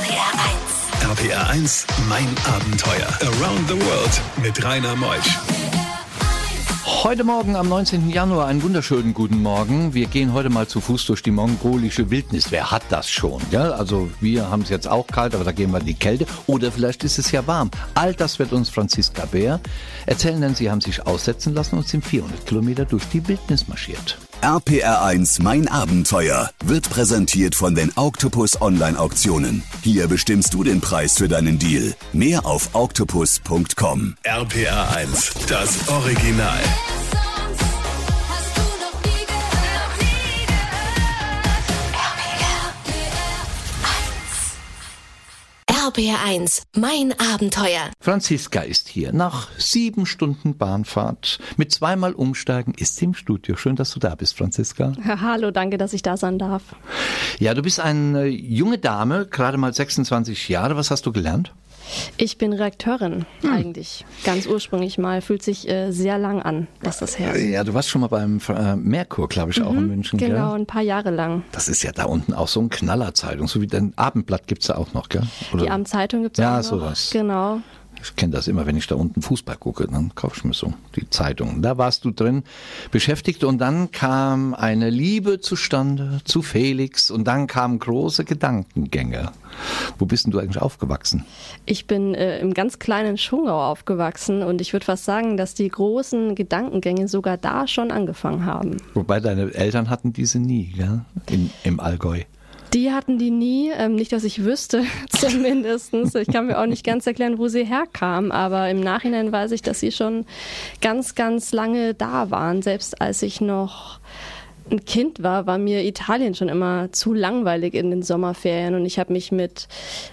RPR 1. RPR 1, mein Abenteuer. Around the World mit Rainer Meusch. Heute Morgen am 19. Januar einen wunderschönen guten Morgen. Wir gehen heute mal zu Fuß durch die mongolische Wildnis. Wer hat das schon? Ja, also wir haben es jetzt auch kalt, aber da gehen wir in die Kälte. Oder vielleicht ist es ja warm. All das wird uns Franziska Bär erzählen, denn sie haben sich aussetzen lassen und sind 400 Kilometer durch die Wildnis marschiert. RPR1 Mein Abenteuer wird präsentiert von den Octopus Online Auktionen. Hier bestimmst du den Preis für deinen Deal. Mehr auf octopus.com. RPR1, das Original. RPR1, mein Abenteuer. Franziska ist hier. Nach sieben Stunden Bahnfahrt mit zweimal Umsteigen ist sie im Studio. Schön, dass du da bist, Franziska. Hallo, danke, dass ich da sein darf. Ja, du bist eine junge Dame, gerade mal 26 Jahre. Was hast du gelernt? Ich bin Redakteurin hm. eigentlich, ganz ursprünglich mal. Fühlt sich äh, sehr lang an, dass das her ist. Ja, du warst schon mal beim äh, Merkur, glaube ich, mhm, auch in München. Genau, gell? ein paar Jahre lang. Das ist ja da unten auch so ein Knallerzeitung, so wie dein Abendblatt gibt es ja auch noch, gell? Oder? Die Abendzeitung gibt es ja, auch noch. Ja, sowas. Genau. Ich kenne das immer, wenn ich da unten Fußball gucke, dann kaufe ich mir so die Zeitung. Da warst du drin beschäftigt und dann kam eine Liebe zustande zu Felix und dann kamen große Gedankengänge. Wo bist denn du eigentlich aufgewachsen? Ich bin äh, im ganz kleinen Schungau aufgewachsen und ich würde fast sagen, dass die großen Gedankengänge sogar da schon angefangen haben. Wobei deine Eltern hatten diese nie, gell? In, im Allgäu. Die hatten die nie, ähm, nicht, dass ich wüsste, zumindest. Ich kann mir auch nicht ganz erklären, wo sie herkamen, aber im Nachhinein weiß ich, dass sie schon ganz, ganz lange da waren, selbst als ich noch ein Kind war, war mir Italien schon immer zu langweilig in den Sommerferien und ich habe mich mit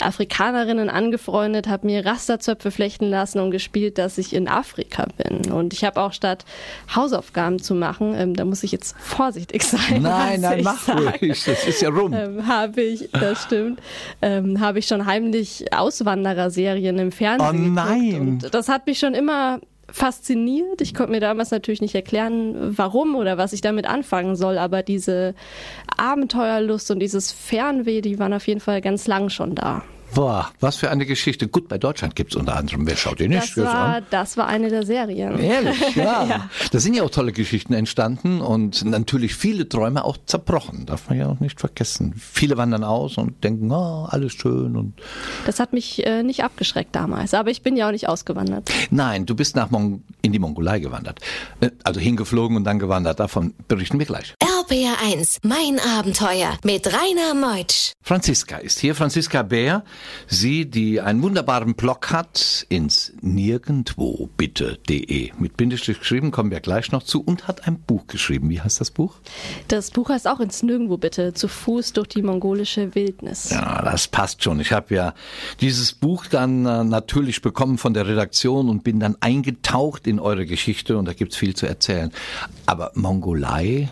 Afrikanerinnen angefreundet, habe mir Rasterzöpfe flechten lassen und gespielt, dass ich in Afrika bin. Und ich habe auch statt Hausaufgaben zu machen, ähm, da muss ich jetzt vorsichtig sein. Nein, nein, mach sag, ruhig, das ist ja rum. Ähm, habe ich, das stimmt, ähm, habe ich schon heimlich Auswandererserien im Fernsehen Oh nein! Und das hat mich schon immer fasziniert. Ich konnte mir damals natürlich nicht erklären, warum oder was ich damit anfangen soll, aber diese Abenteuerlust und dieses Fernweh, die waren auf jeden Fall ganz lang schon da. Boah, was für eine Geschichte. Gut, bei Deutschland gibt es unter anderem, wer schaut ihr nicht? Das war, das war eine der Serien. Ehrlich, ja. ja. Da sind ja auch tolle Geschichten entstanden und natürlich viele Träume auch zerbrochen, darf man ja auch nicht vergessen. Viele wandern aus und denken, oh, alles schön. Und das hat mich äh, nicht abgeschreckt damals, aber ich bin ja auch nicht ausgewandert. Nein, du bist nach Mon in die Mongolei gewandert. Äh, also hingeflogen und dann gewandert. Davon berichten wir gleich. RPR1, mein Abenteuer mit Rainer Meutsch. Franziska ist hier, Franziska Bär. Sie, die einen wunderbaren Blog hat, ins nirgendwo bitte.de. Mit Bindestrich geschrieben, kommen wir gleich noch zu und hat ein Buch geschrieben. Wie heißt das Buch? Das Buch heißt auch ins Nirgendwo bitte, zu Fuß durch die mongolische Wildnis. Ja, das passt schon. Ich habe ja dieses Buch dann äh, natürlich bekommen von der Redaktion und bin dann eingetaucht in eure Geschichte und da gibt's viel zu erzählen. Aber Mongolei,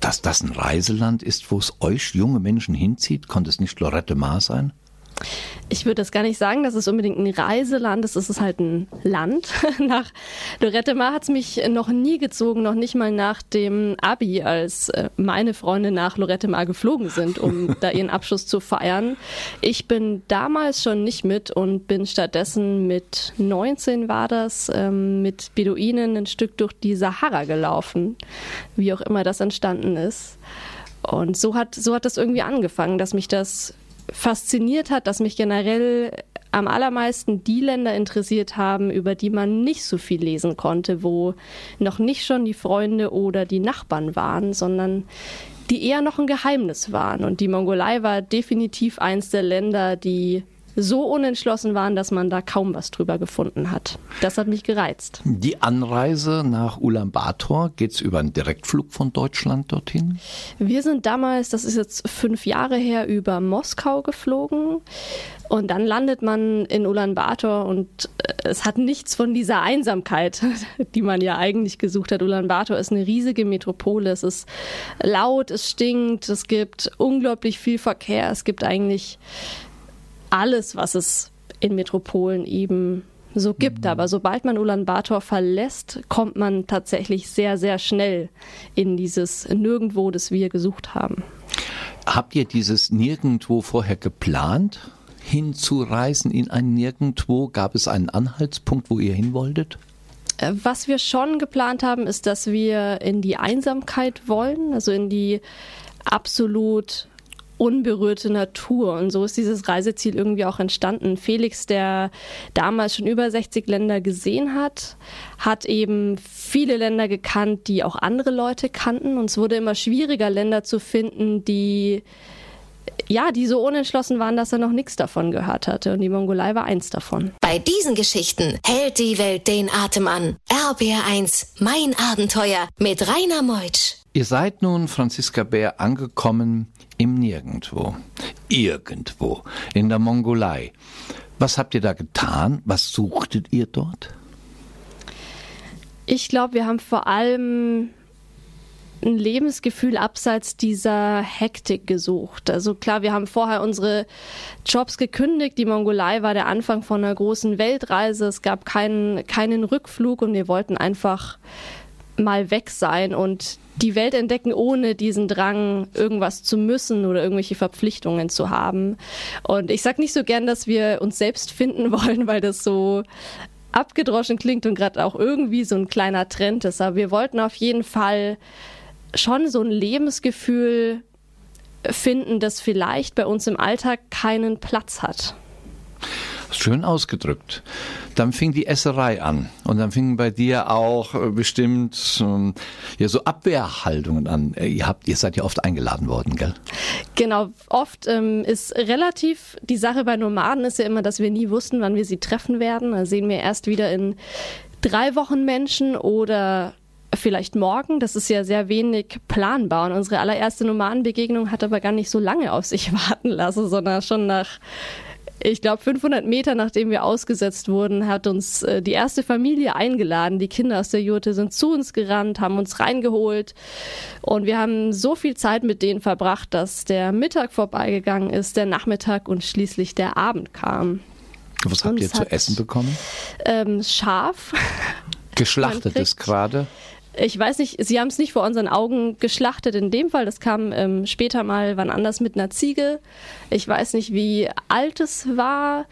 dass das ein Reiseland ist, wo es euch junge Menschen hinzieht, konnte es nicht Lorette Mar sein? Ich würde das gar nicht sagen, dass es unbedingt ein Reiseland ist. Es ist halt ein Land. Nach Lorette Mar hat es mich noch nie gezogen, noch nicht mal nach dem Abi, als äh, meine Freunde nach Lorette Mar geflogen sind, um da ihren Abschluss zu feiern. Ich bin damals schon nicht mit und bin stattdessen mit 19 war das, ähm, mit Beduinen ein Stück durch die Sahara gelaufen, wie auch immer das entstanden ist. Und so hat, so hat das irgendwie angefangen, dass mich das fasziniert hat, dass mich generell am allermeisten die Länder interessiert haben, über die man nicht so viel lesen konnte, wo noch nicht schon die Freunde oder die Nachbarn waren, sondern die eher noch ein Geheimnis waren. Und die Mongolei war definitiv eins der Länder, die so unentschlossen waren, dass man da kaum was drüber gefunden hat. Das hat mich gereizt. Die Anreise nach Ulaanbaatar, geht es über einen Direktflug von Deutschland dorthin? Wir sind damals, das ist jetzt fünf Jahre her, über Moskau geflogen. Und dann landet man in Ulaanbaatar und äh, es hat nichts von dieser Einsamkeit, die man ja eigentlich gesucht hat. Ulaanbaatar ist eine riesige Metropole. Es ist laut, es stinkt, es gibt unglaublich viel Verkehr. Es gibt eigentlich alles, was es in Metropolen eben so gibt. Mhm. Aber sobald man Ulaanbaatar verlässt, kommt man tatsächlich sehr, sehr schnell in dieses Nirgendwo, das wir gesucht haben. Habt ihr dieses Nirgendwo vorher geplant? hinzureisen in ein Nirgendwo? Gab es einen Anhaltspunkt, wo ihr hin wolltet? Äh, was wir schon geplant haben, ist, dass wir in die Einsamkeit wollen, also in die absolut unberührte Natur. Und so ist dieses Reiseziel irgendwie auch entstanden. Felix, der damals schon über 60 Länder gesehen hat, hat eben viele Länder gekannt, die auch andere Leute kannten. Und es wurde immer schwieriger, Länder zu finden, die ja, die so unentschlossen waren, dass er noch nichts davon gehört hatte. Und die Mongolei war eins davon. Bei diesen Geschichten hält die Welt den Atem an. RBR1, mein Abenteuer mit Rainer Meutsch. Ihr seid nun, Franziska Bär, angekommen im Nirgendwo. Irgendwo. In der Mongolei. Was habt ihr da getan? Was suchtet ihr dort? Ich glaube, wir haben vor allem ein Lebensgefühl abseits dieser Hektik gesucht. Also klar, wir haben vorher unsere Jobs gekündigt. Die Mongolei war der Anfang von einer großen Weltreise. Es gab keinen, keinen Rückflug und wir wollten einfach mal weg sein und die Welt entdecken, ohne diesen Drang, irgendwas zu müssen oder irgendwelche Verpflichtungen zu haben. Und ich sage nicht so gern, dass wir uns selbst finden wollen, weil das so abgedroschen klingt und gerade auch irgendwie so ein kleiner Trend ist. Aber wir wollten auf jeden Fall schon so ein Lebensgefühl finden, das vielleicht bei uns im Alltag keinen Platz hat. Schön ausgedrückt. Dann fing die Esserei an und dann fingen bei dir auch äh, bestimmt ähm, ja so Abwehrhaltungen an. Äh, ihr habt, ihr seid ja oft eingeladen worden, gell? Genau, oft ähm, ist relativ die Sache bei Nomaden ist ja immer, dass wir nie wussten, wann wir sie treffen werden. Da sehen wir erst wieder in drei Wochen Menschen oder vielleicht morgen. Das ist ja sehr wenig planbar. Und unsere allererste Nomadenbegegnung hat aber gar nicht so lange auf sich warten lassen, sondern schon nach ich glaube, 500 Meter nachdem wir ausgesetzt wurden, hat uns äh, die erste Familie eingeladen. Die Kinder aus der Jurte sind zu uns gerannt, haben uns reingeholt. Und wir haben so viel Zeit mit denen verbracht, dass der Mittag vorbeigegangen ist, der Nachmittag und schließlich der Abend kam. Was habt ihr zu essen bekommen? Ähm, Schaf. Geschlachtetes gerade? Ich weiß nicht, sie haben es nicht vor unseren Augen geschlachtet in dem Fall. Das kam ähm, später mal wann anders mit einer Ziege. Ich weiß nicht, wie alt es war.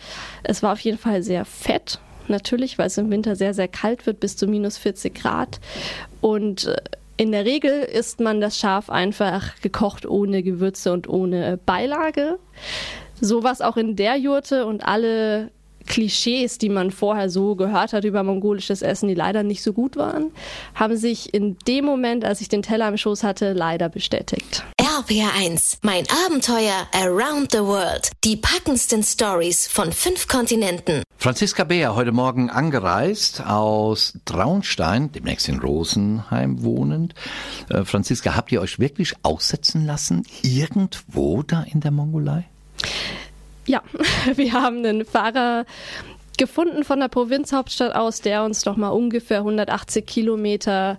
Es war auf jeden Fall sehr fett, natürlich, weil es im Winter sehr, sehr kalt wird, bis zu minus 40 Grad. Und äh, in der Regel isst man das Schaf einfach gekocht ohne Gewürze und ohne Beilage. So war es auch in der Jurte und alle Klischees, die man vorher so gehört hat über mongolisches Essen, die leider nicht so gut waren, haben sich in dem Moment, als ich den Teller im Schoß hatte, leider bestätigt. RPR1, mein Abenteuer Around the World. Die packendsten Stories von fünf Kontinenten. Franziska Beer, heute Morgen angereist aus Traunstein, demnächst in Rosenheim wohnend. Äh, Franziska, habt ihr euch wirklich aussetzen lassen? Irgendwo da in der Mongolei? Ja, wir haben einen Fahrer gefunden von der Provinzhauptstadt aus, der uns noch mal ungefähr 180 Kilometer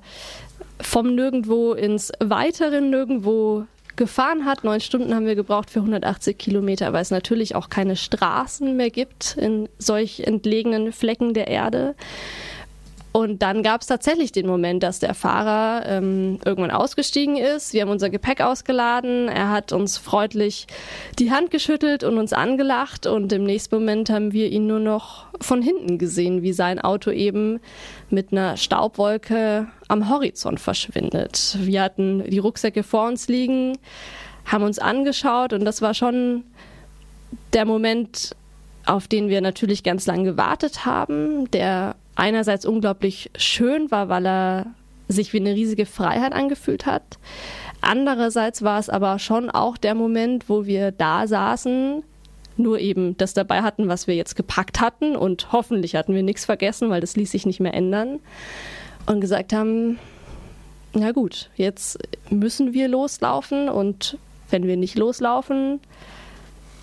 vom Nirgendwo ins weitere Nirgendwo gefahren hat. Neun Stunden haben wir gebraucht für 180 Kilometer, weil es natürlich auch keine Straßen mehr gibt in solch entlegenen Flecken der Erde. Und dann gab es tatsächlich den Moment, dass der Fahrer ähm, irgendwann ausgestiegen ist. Wir haben unser Gepäck ausgeladen. Er hat uns freundlich die Hand geschüttelt und uns angelacht. Und im nächsten Moment haben wir ihn nur noch von hinten gesehen, wie sein Auto eben mit einer Staubwolke am Horizont verschwindet. Wir hatten die Rucksäcke vor uns liegen, haben uns angeschaut und das war schon der Moment, auf den wir natürlich ganz lange gewartet haben, der einerseits unglaublich schön war, weil er sich wie eine riesige Freiheit angefühlt hat. Andererseits war es aber schon auch der Moment, wo wir da saßen, nur eben das dabei hatten, was wir jetzt gepackt hatten und hoffentlich hatten wir nichts vergessen, weil das ließ sich nicht mehr ändern und gesagt haben, na gut, jetzt müssen wir loslaufen und wenn wir nicht loslaufen,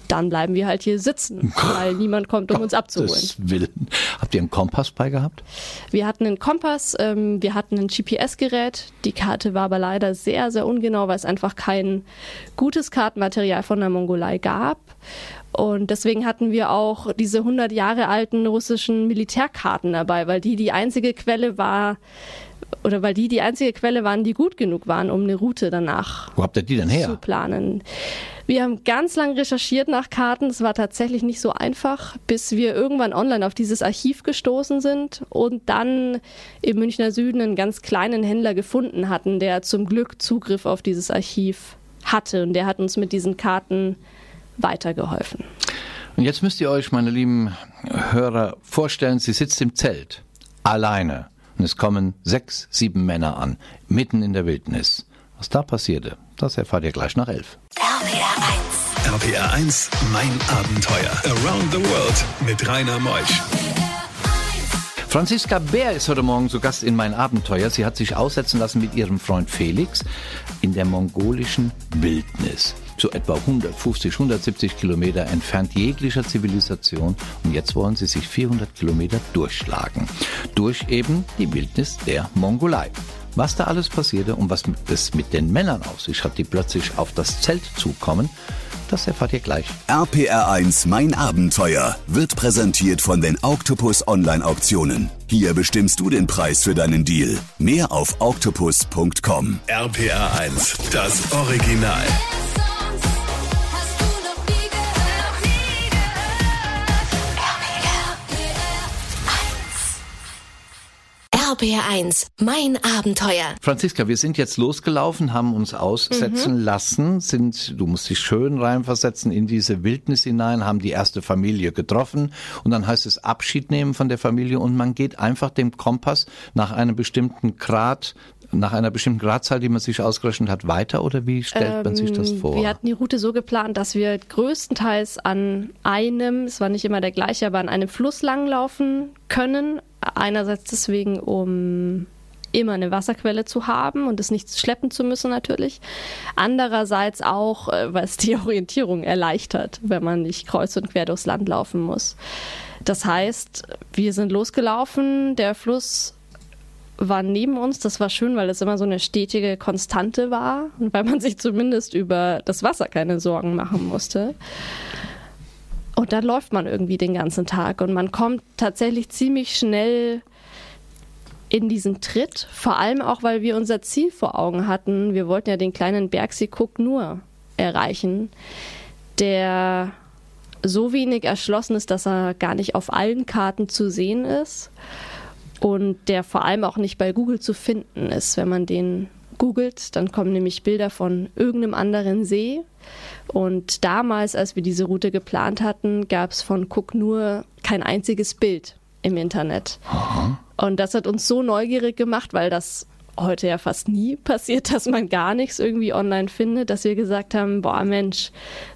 dann bleiben wir halt hier sitzen, weil niemand kommt, um uns abzuholen. Willen. Habt ihr einen Kompass bei gehabt? Wir hatten einen Kompass, ähm, wir hatten ein GPS-Gerät. Die Karte war aber leider sehr, sehr ungenau, weil es einfach kein gutes Kartenmaterial von der Mongolei gab. Und deswegen hatten wir auch diese 100 Jahre alten russischen Militärkarten dabei, weil die die einzige Quelle war, oder weil die die einzige Quelle waren, die gut genug waren, um eine Route danach Wo habt ihr die denn her? zu planen. Wir haben ganz lang recherchiert nach Karten. Es war tatsächlich nicht so einfach, bis wir irgendwann online auf dieses Archiv gestoßen sind und dann im Münchner Süden einen ganz kleinen Händler gefunden hatten, der zum Glück Zugriff auf dieses Archiv hatte. Und der hat uns mit diesen Karten weitergeholfen. Und jetzt müsst ihr euch, meine lieben Hörer, vorstellen, sie sitzt im Zelt, alleine. Und es kommen sechs, sieben Männer an, mitten in der Wildnis. Was da passierte, das erfahrt ihr gleich nach elf. RPR 1. RPR 1, mein Abenteuer. Around the World mit Rainer Meusch. Franziska Bär ist heute Morgen zu Gast in mein Abenteuer. Sie hat sich aussetzen lassen mit ihrem Freund Felix in der mongolischen Wildnis. So etwa 150, 170 Kilometer entfernt jeglicher Zivilisation. Und jetzt wollen sie sich 400 Kilometer durchschlagen. Durch eben die Wildnis der Mongolei. Was da alles passierte und was es mit den Männern auf sich hat, die plötzlich auf das Zelt zukommen, das erfahrt ihr gleich. RPR 1, mein Abenteuer wird präsentiert von den Octopus Online Auktionen. Hier bestimmst du den Preis für deinen Deal. Mehr auf octopus.com. RPR 1, das Original. RPR1, mein Abenteuer. Franziska, wir sind jetzt losgelaufen, haben uns aussetzen mhm. lassen, sind, du musst dich schön reinversetzen in diese Wildnis hinein, haben die erste Familie getroffen und dann heißt es Abschied nehmen von der Familie und man geht einfach dem Kompass nach einem bestimmten Grad nach einer bestimmten Gradzahl, die man sich ausgerechnet hat, weiter oder wie stellt man sich das Ähm, vor? Wir hatten die Route so geplant, dass wir größtenteils an einem, es war nicht immer der gleiche, aber an einem Fluss langlaufen können. Einerseits deswegen, um immer eine Wasserquelle zu haben und es nicht schleppen zu müssen natürlich. Andererseits auch, äh, weil es die Orientierung erleichtert, wenn man nicht kreuz und quer durchs Land laufen muss. Das heißt, wir sind losgelaufen, der Fluss war neben uns. Das war schön, weil es immer so eine stetige Konstante war und weil man sich zumindest über das Wasser keine Sorgen machen musste. Und dann läuft man irgendwie den ganzen Tag und man kommt tatsächlich ziemlich schnell in diesen Tritt, vor allem auch, weil wir unser Ziel vor Augen hatten. Wir wollten ja den kleinen Bergsee Cook nur erreichen, der so wenig erschlossen ist, dass er gar nicht auf allen Karten zu sehen ist und der vor allem auch nicht bei Google zu finden ist. Wenn man den googelt, dann kommen nämlich Bilder von irgendeinem anderen See. Und damals, als wir diese Route geplant hatten, gab es von Cook nur kein einziges Bild im Internet. Und das hat uns so neugierig gemacht, weil das heute ja fast nie passiert, dass man gar nichts irgendwie online findet, dass wir gesagt haben, boah Mensch,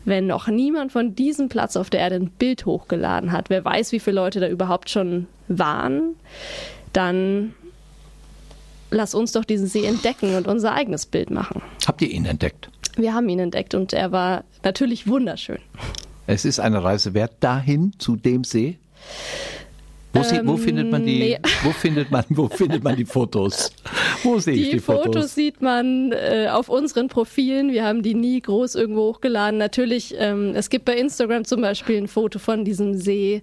wenn noch niemand von diesem Platz auf der Erde ein Bild hochgeladen hat, wer weiß, wie viele Leute da überhaupt schon waren, dann lass uns doch diesen See entdecken und unser eigenes Bild machen. Habt ihr ihn entdeckt? Wir haben ihn entdeckt und er war natürlich wunderschön. Es ist eine Reise wert dahin zu dem See. Wo, sie, wo Ähm, findet man die? nee. Wo findet man? Wo findet man die Fotos? Wo sehe ich Die, die Fotos? Fotos? sieht man äh, auf unseren Profilen. Wir haben die nie groß irgendwo hochgeladen. Natürlich, ähm, es gibt bei Instagram zum Beispiel ein Foto von diesem See.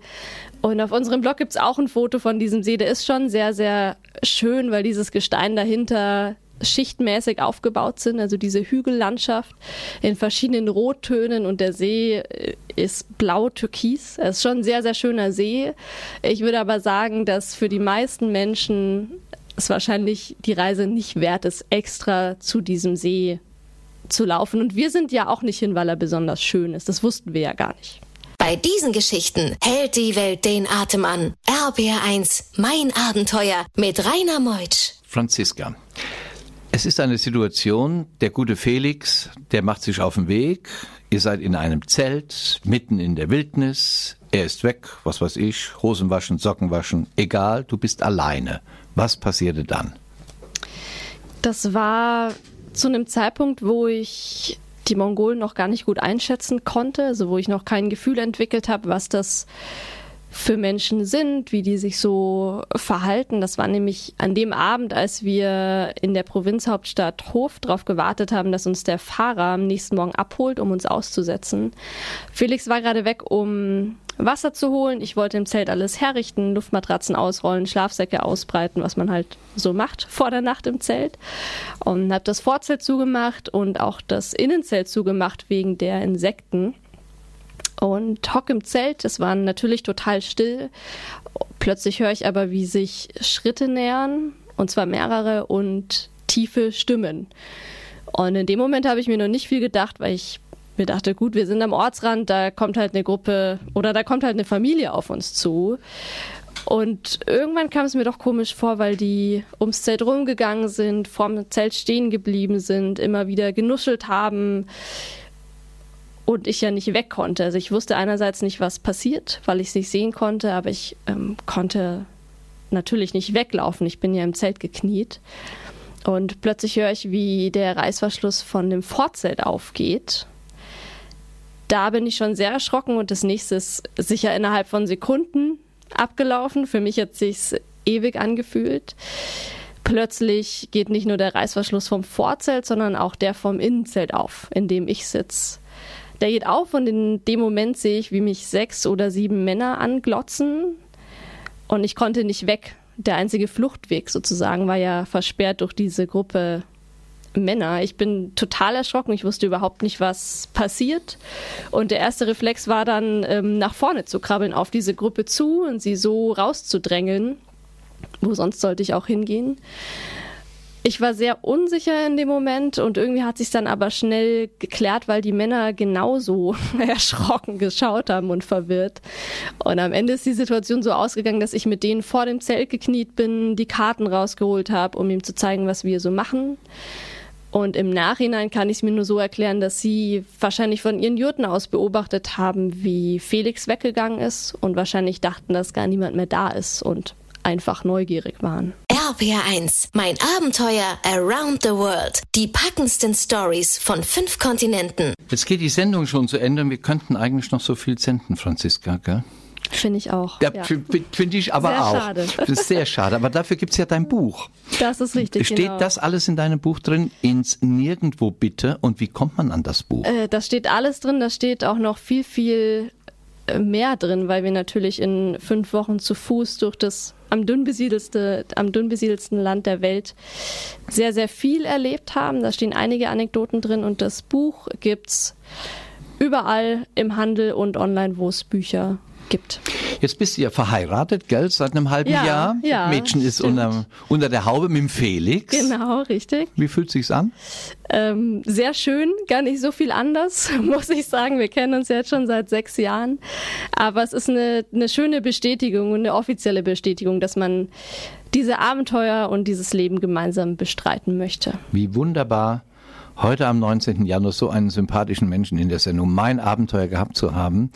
Und auf unserem Blog gibt es auch ein Foto von diesem See. Der ist schon sehr, sehr schön, weil dieses Gestein dahinter schichtmäßig aufgebaut sind, also diese Hügellandschaft in verschiedenen Rottönen und der See äh, ist blau-türkis. Es ist schon ein sehr, sehr schöner See. Ich würde aber sagen, dass für die meisten Menschen es wahrscheinlich die Reise nicht wert ist, extra zu diesem See zu laufen. Und wir sind ja auch nicht hin, weil er besonders schön ist. Das wussten wir ja gar nicht. Bei diesen Geschichten hält die Welt den Atem an. RBR1, mein Abenteuer mit Rainer Meutsch. Franziska. Es ist eine Situation, der gute Felix, der macht sich auf den Weg. Ihr seid in einem Zelt, mitten in der Wildnis. Er ist weg, was weiß ich, Hosen waschen, Socken waschen, egal, du bist alleine. Was passierte dann? Das war zu einem Zeitpunkt, wo ich die Mongolen noch gar nicht gut einschätzen konnte, also wo ich noch kein Gefühl entwickelt habe, was das für Menschen sind, wie die sich so verhalten. Das war nämlich an dem Abend, als wir in der Provinzhauptstadt Hof darauf gewartet haben, dass uns der Fahrer am nächsten Morgen abholt, um uns auszusetzen. Felix war gerade weg, um Wasser zu holen. Ich wollte im Zelt alles herrichten, Luftmatratzen ausrollen, Schlafsäcke ausbreiten, was man halt so macht vor der Nacht im Zelt. Und habe das Vorzelt zugemacht und auch das Innenzelt zugemacht wegen der Insekten und hock im Zelt. Es war natürlich total still. Plötzlich höre ich aber, wie sich Schritte nähern, und zwar mehrere und tiefe Stimmen. Und in dem Moment habe ich mir noch nicht viel gedacht, weil ich mir dachte, gut, wir sind am Ortsrand, da kommt halt eine Gruppe oder da kommt halt eine Familie auf uns zu. Und irgendwann kam es mir doch komisch vor, weil die ums Zelt rumgegangen sind, vorm Zelt stehen geblieben sind, immer wieder genuschelt haben und ich ja nicht weg konnte. Also ich wusste einerseits nicht, was passiert, weil ich es nicht sehen konnte, aber ich ähm, konnte natürlich nicht weglaufen. Ich bin ja im Zelt gekniet. Und plötzlich höre ich, wie der Reißverschluss von dem Vorzelt aufgeht. Da bin ich schon sehr erschrocken und das nächste ist sicher innerhalb von Sekunden abgelaufen. Für mich hat sich's ewig angefühlt. Plötzlich geht nicht nur der Reißverschluss vom Vorzelt, sondern auch der vom Innenzelt auf, in dem ich sitze. Der geht auf und in dem Moment sehe ich, wie mich sechs oder sieben Männer anglotzen und ich konnte nicht weg. Der einzige Fluchtweg sozusagen war ja versperrt durch diese Gruppe Männer. Ich bin total erschrocken. Ich wusste überhaupt nicht, was passiert. Und der erste Reflex war dann, ähm, nach vorne zu krabbeln, auf diese Gruppe zu und sie so rauszudrängeln. Wo sonst sollte ich auch hingehen? Ich war sehr unsicher in dem Moment und irgendwie hat sich dann aber schnell geklärt, weil die Männer genauso erschrocken geschaut haben und verwirrt. Und am Ende ist die Situation so ausgegangen, dass ich mit denen vor dem Zelt gekniet bin, die Karten rausgeholt habe, um ihm zu zeigen, was wir so machen. Und im Nachhinein kann ich es mir nur so erklären, dass sie wahrscheinlich von ihren Jurten aus beobachtet haben, wie Felix weggegangen ist und wahrscheinlich dachten, dass gar niemand mehr da ist und einfach neugierig waren. RPR1, mein Abenteuer around the world. Die packendsten Stories von fünf Kontinenten. Jetzt geht die Sendung schon zu Ende und wir könnten eigentlich noch so viel senden, Franziska, gell? Finde ich auch. Ja, Ja. finde find ich aber Sehr auch. schade. Das ist sehr schade. Aber dafür gibt's ja dein Buch. Das ist richtig. Steht genau. das alles in deinem Buch drin? Ins Nirgendwo bitte. Und wie kommt man an das Buch? Äh, da steht alles drin, da steht auch noch viel, viel äh, mehr drin, weil wir natürlich in fünf Wochen zu Fuß durch das am dünn besiedelste, am dünn besiedelsten Land der Welt sehr, sehr viel erlebt haben. Da stehen einige Anekdoten drin und das Buch gibt's überall im Handel und online, wo es Bücher gibt. Jetzt bist du ja verheiratet, gell? Seit einem halben Ja, Jahr. ja, Mädchen ist stimmt. unter, unter der Haube mit dem Felix. Genau, richtig. Wie fühlt sich's an? Ähm, sehr schön, gar nicht so viel anders, muss ich sagen. Wir kennen uns jetzt schon seit sechs Jahren. Aber es ist eine, eine schöne Bestätigung und eine offizielle Bestätigung, dass man diese Abenteuer und dieses Leben gemeinsam bestreiten möchte. Wie wunderbar, heute am 19. Januar so einen sympathischen Menschen in der Sendung Mein Abenteuer gehabt zu haben.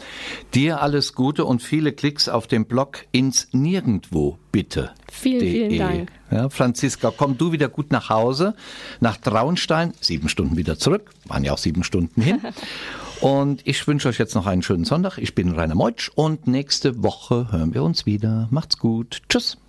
Dir alles Gute und viele Klicks auf dem Blog ins Nirgendwo, bitte. Vielen, vielen de. Dank. Ja, Franziska, komm du wieder gut nach Hause, nach Traunstein, sieben Stunden wieder zurück, waren ja auch sieben Stunden hin. Und ich wünsche euch jetzt noch einen schönen Sonntag. Ich bin Rainer Meutsch und nächste Woche hören wir uns wieder. Macht's gut. Tschüss.